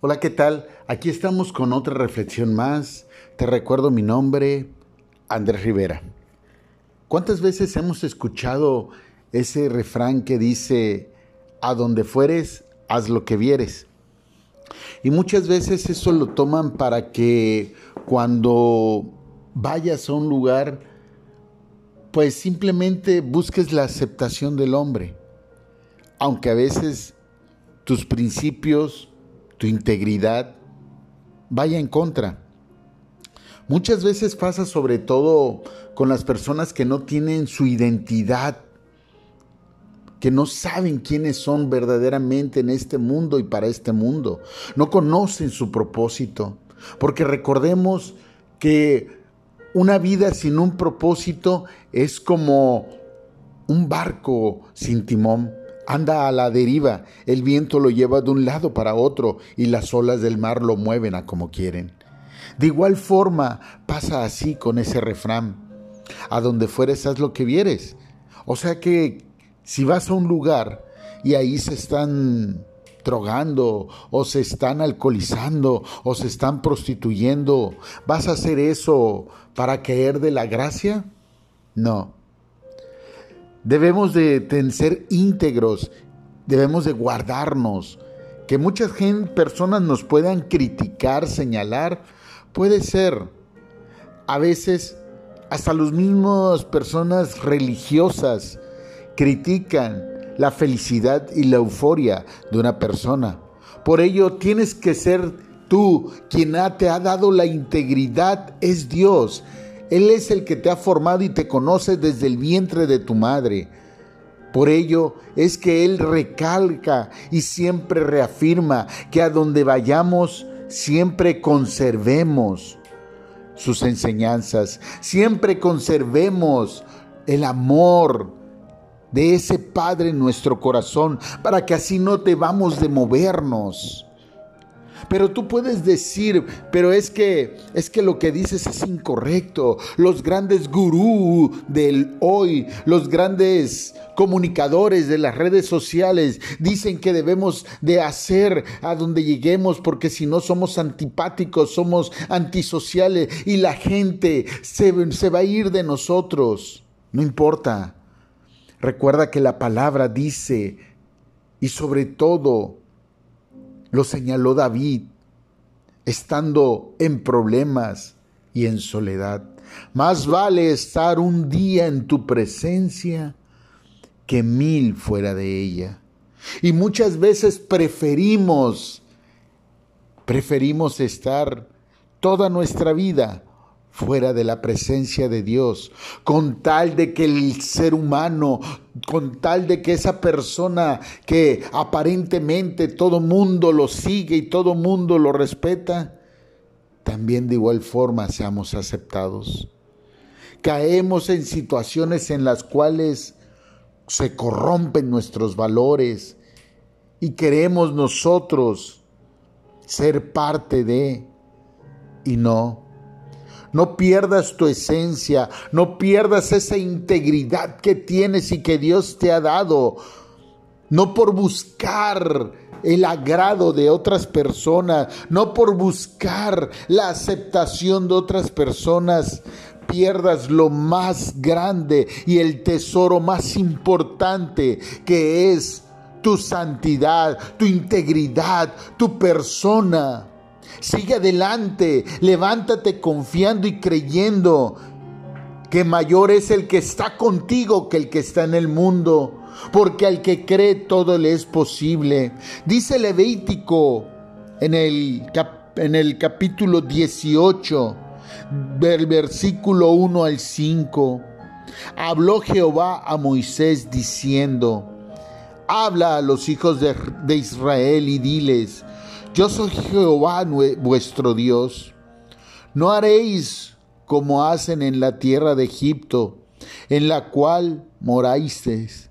Hola, ¿qué tal? Aquí estamos con otra reflexión más. Te recuerdo mi nombre, Andrés Rivera. ¿Cuántas veces hemos escuchado ese refrán que dice, a donde fueres, haz lo que vieres? Y muchas veces eso lo toman para que cuando vayas a un lugar, pues simplemente busques la aceptación del hombre. Aunque a veces tus principios, tu integridad vaya en contra. Muchas veces pasa sobre todo con las personas que no tienen su identidad, que no saben quiénes son verdaderamente en este mundo y para este mundo. No conocen su propósito. Porque recordemos que una vida sin un propósito es como un barco sin timón anda a la deriva, el viento lo lleva de un lado para otro y las olas del mar lo mueven a como quieren. De igual forma pasa así con ese refrán, a donde fueres haz lo que vieres. O sea que si vas a un lugar y ahí se están drogando o se están alcoholizando o se están prostituyendo, ¿vas a hacer eso para caer de la gracia? No. Debemos de ser íntegros, debemos de guardarnos. Que muchas personas nos puedan criticar, señalar, puede ser. A veces hasta las mismas personas religiosas critican la felicidad y la euforia de una persona. Por ello tienes que ser tú quien te ha dado la integridad, es Dios. Él es el que te ha formado y te conoce desde el vientre de tu madre. Por ello es que Él recalca y siempre reafirma que a donde vayamos siempre conservemos sus enseñanzas, siempre conservemos el amor de ese Padre en nuestro corazón, para que así no te vamos de movernos. Pero tú puedes decir, pero es que es que lo que dices es incorrecto. Los grandes gurú del hoy, los grandes comunicadores de las redes sociales dicen que debemos de hacer a donde lleguemos porque si no somos antipáticos, somos antisociales y la gente se, se va a ir de nosotros. No importa. Recuerda que la palabra dice, y sobre todo lo señaló David, estando en problemas y en soledad. Más vale estar un día en tu presencia que mil fuera de ella. Y muchas veces preferimos, preferimos estar toda nuestra vida fuera de la presencia de Dios, con tal de que el ser humano, con tal de que esa persona que aparentemente todo mundo lo sigue y todo mundo lo respeta, también de igual forma seamos aceptados. Caemos en situaciones en las cuales se corrompen nuestros valores y queremos nosotros ser parte de y no no pierdas tu esencia, no pierdas esa integridad que tienes y que Dios te ha dado. No por buscar el agrado de otras personas, no por buscar la aceptación de otras personas, pierdas lo más grande y el tesoro más importante que es tu santidad, tu integridad, tu persona. Sigue adelante, levántate confiando y creyendo que mayor es el que está contigo que el que está en el mundo, porque al que cree todo le es posible. Dice Levítico en el, en el capítulo 18, del versículo 1 al 5. Habló Jehová a Moisés diciendo, habla a los hijos de, de Israel y diles, yo soy Jehová vuestro Dios. No haréis como hacen en la tierra de Egipto, en la cual morasteis,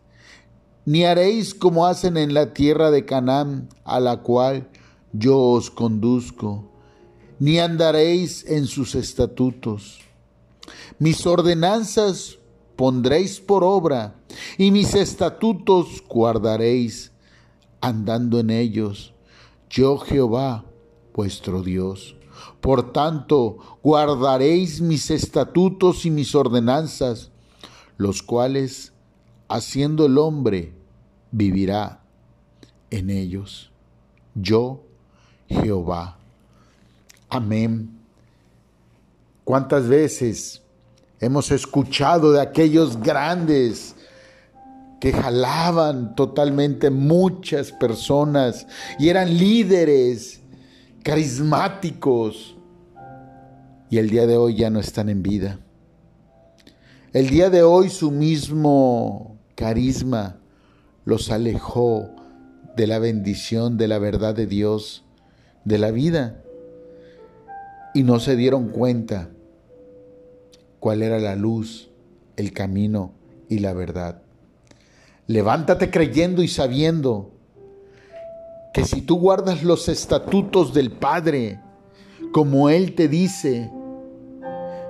ni haréis como hacen en la tierra de Canaán, a la cual yo os conduzco, ni andaréis en sus estatutos. Mis ordenanzas pondréis por obra, y mis estatutos guardaréis, andando en ellos yo Jehová vuestro Dios. Por tanto, guardaréis mis estatutos y mis ordenanzas, los cuales, haciendo el hombre, vivirá en ellos. Yo, Jehová. Amén. ¿Cuántas veces hemos escuchado de aquellos grandes que jalaban totalmente muchas personas y eran líderes carismáticos y el día de hoy ya no están en vida? El día de hoy su mismo carisma los alejó de la bendición, de la verdad de Dios, de la vida. Y no se dieron cuenta cuál era la luz, el camino y la verdad. Levántate creyendo y sabiendo que si tú guardas los estatutos del Padre, como Él te dice,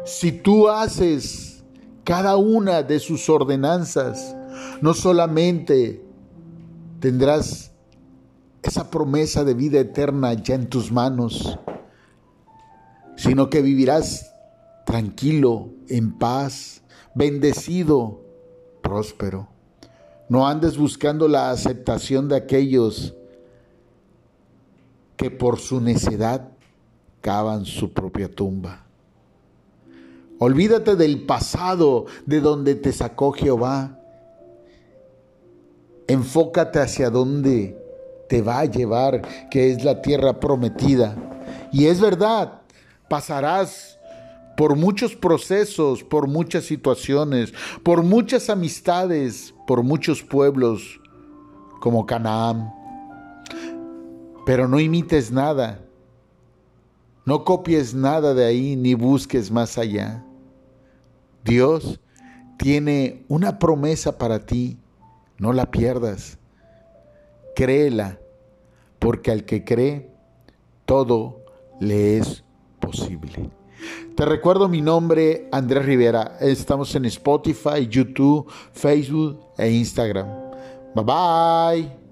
si tú haces cada una de sus ordenanzas, no solamente tendrás esa promesa de vida eterna ya en tus manos, sino que vivirás tranquilo, en paz, bendecido, próspero. No andes buscando la aceptación de aquellos que por su necedad cavan su propia tumba. Olvídate del pasado de donde te sacó Jehová. Enfócate hacia donde te va a llevar, que es la tierra prometida. Y es verdad, pasarás por muchos procesos, por muchas situaciones, por muchas amistades, por muchos pueblos como Canaán. Pero no imites nada, no copies nada de ahí ni busques más allá. Dios tiene una promesa para ti, no la pierdas créela, porque al que cree, todo le es posible. Te recuerdo mi nombre, Andrés Rivera. Estamos en Spotify, YouTube, Facebook e Instagram. Bye bye.